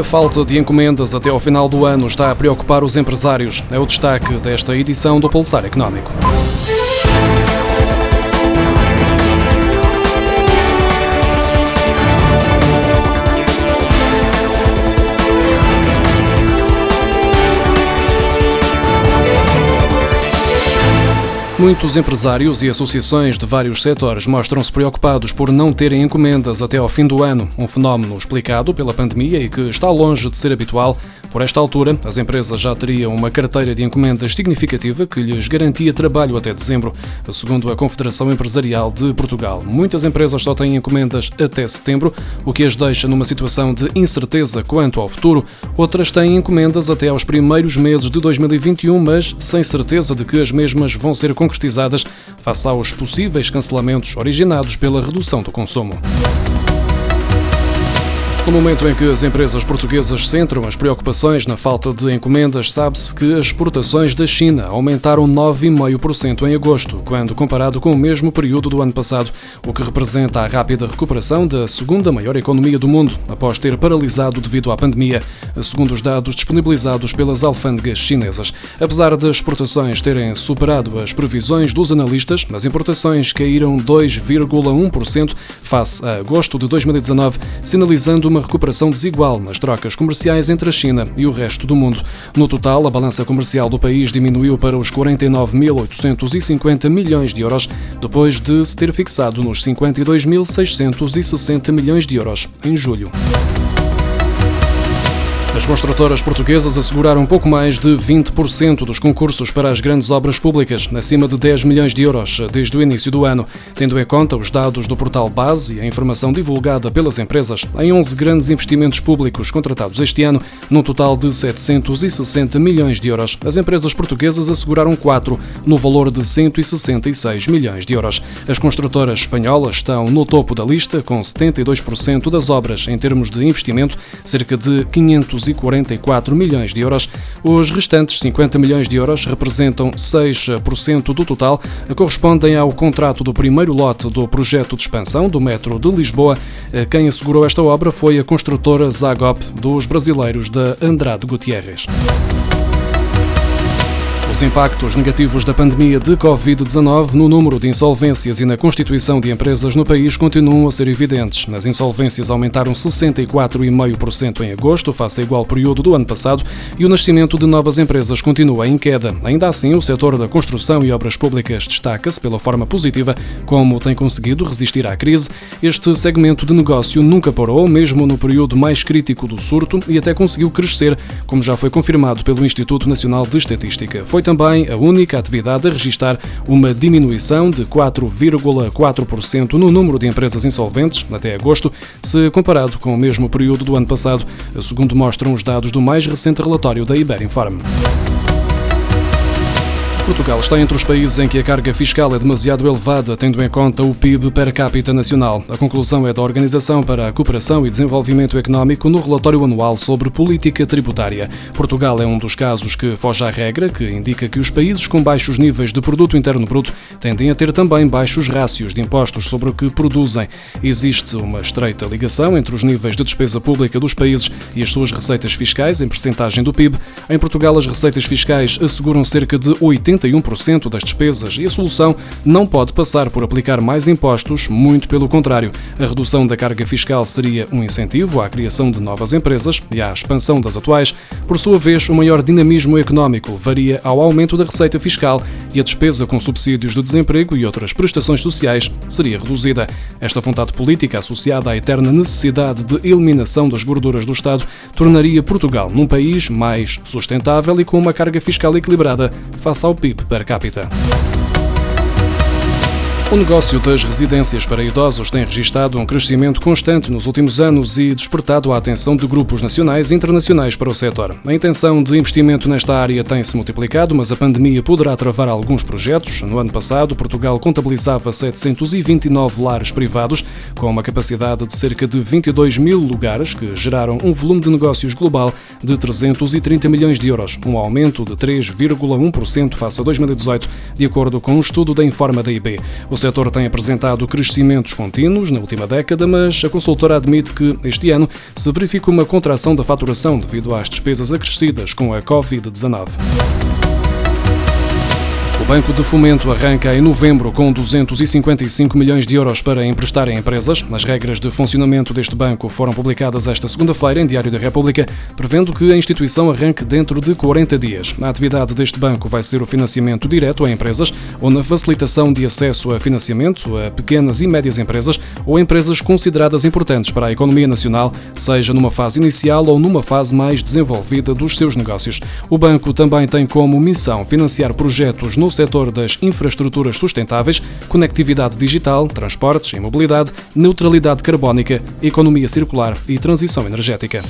A falta de encomendas até ao final do ano está a preocupar os empresários. É o destaque desta edição do Pulsar Económico. Muitos empresários e associações de vários setores mostram-se preocupados por não terem encomendas até ao fim do ano, um fenómeno explicado pela pandemia e que está longe de ser habitual. Por esta altura, as empresas já teriam uma carteira de encomendas significativa que lhes garantia trabalho até dezembro, segundo a Confederação Empresarial de Portugal. Muitas empresas só têm encomendas até setembro, o que as deixa numa situação de incerteza quanto ao futuro. Outras têm encomendas até aos primeiros meses de 2021, mas sem certeza de que as mesmas vão ser concretizadas face aos possíveis cancelamentos originados pela redução do consumo. No momento em que as empresas portuguesas centram as preocupações na falta de encomendas, sabe-se que as exportações da China aumentaram 9,5% em agosto, quando comparado com o mesmo período do ano passado, o que representa a rápida recuperação da segunda maior economia do mundo, após ter paralisado devido à pandemia, segundo os dados disponibilizados pelas alfândegas chinesas. Apesar das exportações terem superado as previsões dos analistas, as importações caíram 2,1% face a agosto de 2019, sinalizando uma recuperação desigual nas trocas comerciais entre a China e o resto do mundo. No total, a balança comercial do país diminuiu para os 49.850 milhões de euros, depois de se ter fixado nos 52.660 milhões de euros em julho. As construtoras portuguesas asseguraram pouco mais de 20% dos concursos para as grandes obras públicas, acima de 10 milhões de euros, desde o início do ano, tendo em conta os dados do portal Base e a informação divulgada pelas empresas em 11 grandes investimentos públicos contratados este ano, num total de 760 milhões de euros. As empresas portuguesas asseguraram 4, no valor de 166 milhões de euros. As construtoras espanholas estão no topo da lista, com 72% das obras em termos de investimento, cerca de 500 244 milhões de euros. Os restantes 50 milhões de euros representam 6% do total, correspondem ao contrato do primeiro lote do projeto de expansão do metro de Lisboa. Quem assegurou esta obra foi a construtora Zagop dos brasileiros da Andrade Gutierrez. Os impactos negativos da pandemia de Covid-19 no número de insolvências e na constituição de empresas no país continuam a ser evidentes. As insolvências aumentaram 64,5% em agosto, face ao igual período do ano passado, e o nascimento de novas empresas continua em queda. Ainda assim, o setor da construção e obras públicas destaca-se pela forma positiva como tem conseguido resistir à crise. Este segmento de negócio nunca parou, mesmo no período mais crítico do surto, e até conseguiu crescer, como já foi confirmado pelo Instituto Nacional de Estatística. Foi foi também a única atividade a registrar uma diminuição de 4,4% no número de empresas insolventes até agosto, se comparado com o mesmo período do ano passado, segundo mostram os dados do mais recente relatório da Iberinfarm. Portugal está entre os países em que a carga fiscal é demasiado elevada, tendo em conta o PIB per capita nacional. A conclusão é da Organização para a Cooperação e Desenvolvimento Económico no relatório anual sobre política tributária. Portugal é um dos casos que foge à regra, que indica que os países com baixos níveis de produto interno bruto tendem a ter também baixos rácios de impostos sobre o que produzem. Existe uma estreita ligação entre os níveis de despesa pública dos países e as suas receitas fiscais em percentagem do PIB. Em Portugal, as receitas fiscais asseguram cerca de 80 61% das despesas e a solução não pode passar por aplicar mais impostos, muito pelo contrário. A redução da carga fiscal seria um incentivo à criação de novas empresas e à expansão das atuais. Por sua vez, o maior dinamismo económico varia ao aumento da receita fiscal e a despesa com subsídios de desemprego e outras prestações sociais seria reduzida. Esta vontade política, associada à eterna necessidade de eliminação das gorduras do Estado, tornaria Portugal num país mais sustentável e com uma carga fiscal equilibrada face ao PIB per capita. O negócio das residências para idosos tem registado um crescimento constante nos últimos anos e despertado a atenção de grupos nacionais e internacionais para o setor. A intenção de investimento nesta área tem-se multiplicado, mas a pandemia poderá travar alguns projetos. No ano passado, Portugal contabilizava 729 lares privados, com uma capacidade de cerca de 22 mil lugares, que geraram um volume de negócios global de 330 milhões de euros, um aumento de 3,1% face a 2018, de acordo com um estudo da Informa da IB. O setor tem apresentado crescimentos contínuos na última década, mas a consultora admite que este ano se verifica uma contração da faturação devido às despesas acrescidas com a Covid-19. Banco de Fomento arranca em novembro com 255 milhões de euros para emprestar a empresas. As regras de funcionamento deste banco foram publicadas esta segunda-feira em Diário da República, prevendo que a instituição arranque dentro de 40 dias. A atividade deste banco vai ser o financiamento direto a empresas ou na facilitação de acesso a financiamento a pequenas e médias empresas ou empresas consideradas importantes para a economia nacional, seja numa fase inicial ou numa fase mais desenvolvida dos seus negócios. O banco também tem como missão financiar projetos no setor das infraestruturas sustentáveis, conectividade digital, transportes e mobilidade, neutralidade carbónica, economia circular e transição energética.